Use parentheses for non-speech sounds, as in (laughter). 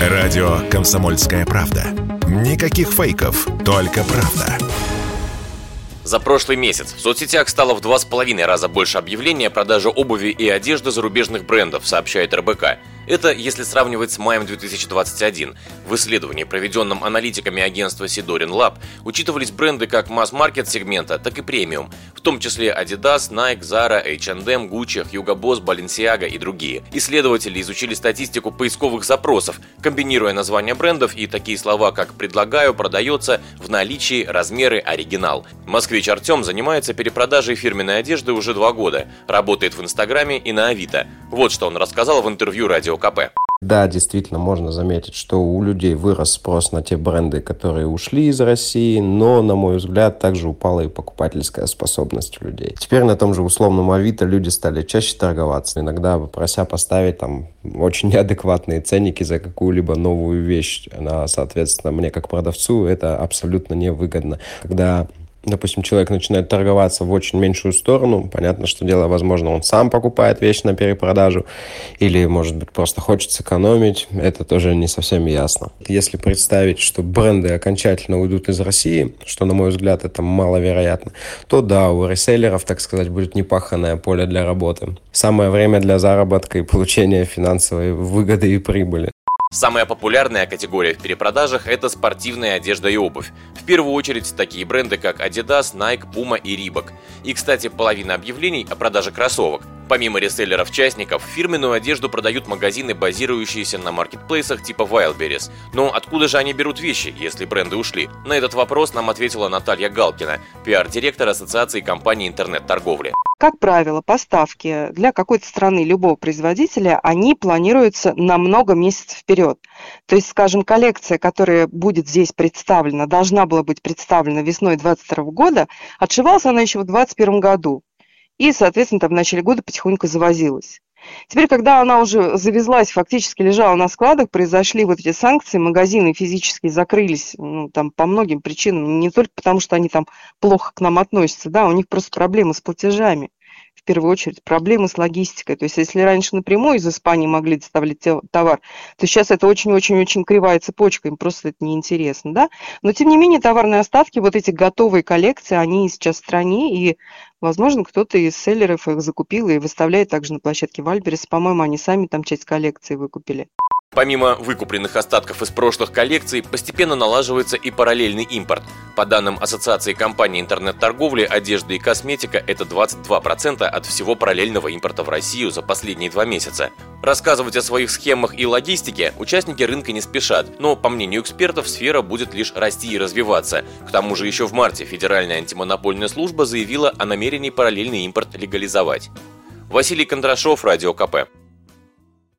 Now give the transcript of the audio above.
Радио «Комсомольская правда». Никаких фейков, только правда. За прошлый месяц в соцсетях стало в два с половиной раза больше объявлений о продаже обуви и одежды зарубежных брендов, сообщает РБК. Это если сравнивать с маем 2021. В исследовании, проведенном аналитиками агентства Sidorin Lab, учитывались бренды как масс-маркет сегмента, так и премиум, в том числе Adidas, Nike, Zara, H&M, Gucci, Hugo Boss, Balenciaga и другие. Исследователи изучили статистику поисковых запросов, комбинируя названия брендов и такие слова, как «предлагаю», «продается», «в наличии», «размеры», «оригинал». Москвич Артем занимается перепродажей фирменной одежды уже два года, работает в Инстаграме и на Авито. Вот что он рассказал в интервью Радио КП. Да, действительно, можно заметить, что у людей вырос спрос на те бренды, которые ушли из России, но, на мой взгляд, также упала и покупательская способность людей. Теперь на том же условном Авито люди стали чаще торговаться, иногда прося поставить там очень (laughs) неадекватные ценники за какую-либо новую вещь. А, соответственно, мне как продавцу это абсолютно невыгодно. Когда допустим, человек начинает торговаться в очень меньшую сторону, понятно, что дело, возможно, он сам покупает вещь на перепродажу, или, может быть, просто хочет сэкономить, это тоже не совсем ясно. Если представить, что бренды окончательно уйдут из России, что, на мой взгляд, это маловероятно, то да, у реселлеров, так сказать, будет непаханное поле для работы. Самое время для заработка и получения финансовой выгоды и прибыли. Самая популярная категория в перепродажах – это спортивная одежда и обувь. В первую очередь такие бренды, как Adidas, Nike, Puma и Reebok. И, кстати, половина объявлений о продаже кроссовок. Помимо реселлеров-частников, фирменную одежду продают магазины, базирующиеся на маркетплейсах типа Wildberries. Но откуда же они берут вещи, если бренды ушли? На этот вопрос нам ответила Наталья Галкина, пиар-директор Ассоциации компаний интернет-торговли. Как правило, поставки для какой-то страны любого производителя, они планируются на много месяцев вперед. То есть, скажем, коллекция, которая будет здесь представлена, должна была быть представлена весной 2022 года, отшивалась она еще в 2021 году. И, соответственно, там в начале года потихоньку завозилась. Теперь, когда она уже завезлась, фактически лежала на складах, произошли вот эти санкции, магазины физически закрылись ну, там, по многим причинам, не только потому, что они там плохо к нам относятся, да, у них просто проблемы с платежами первую очередь проблемы с логистикой. То есть если раньше напрямую из Испании могли доставлять товар, то сейчас это очень-очень-очень кривая цепочка, им просто это неинтересно. Да? Но тем не менее товарные остатки, вот эти готовые коллекции, они сейчас в стране, и Возможно, кто-то из селлеров их закупил и выставляет также на площадке Вальберес. По-моему, они сами там часть коллекции выкупили. Помимо выкупленных остатков из прошлых коллекций, постепенно налаживается и параллельный импорт. По данным Ассоциации компаний интернет-торговли, одежда и косметика – это 22% от всего параллельного импорта в Россию за последние два месяца. Рассказывать о своих схемах и логистике участники рынка не спешат, но, по мнению экспертов, сфера будет лишь расти и развиваться. К тому же еще в марте Федеральная антимонопольная служба заявила о намерении параллельный импорт легализовать. Василий Кондрашов, Радио КП.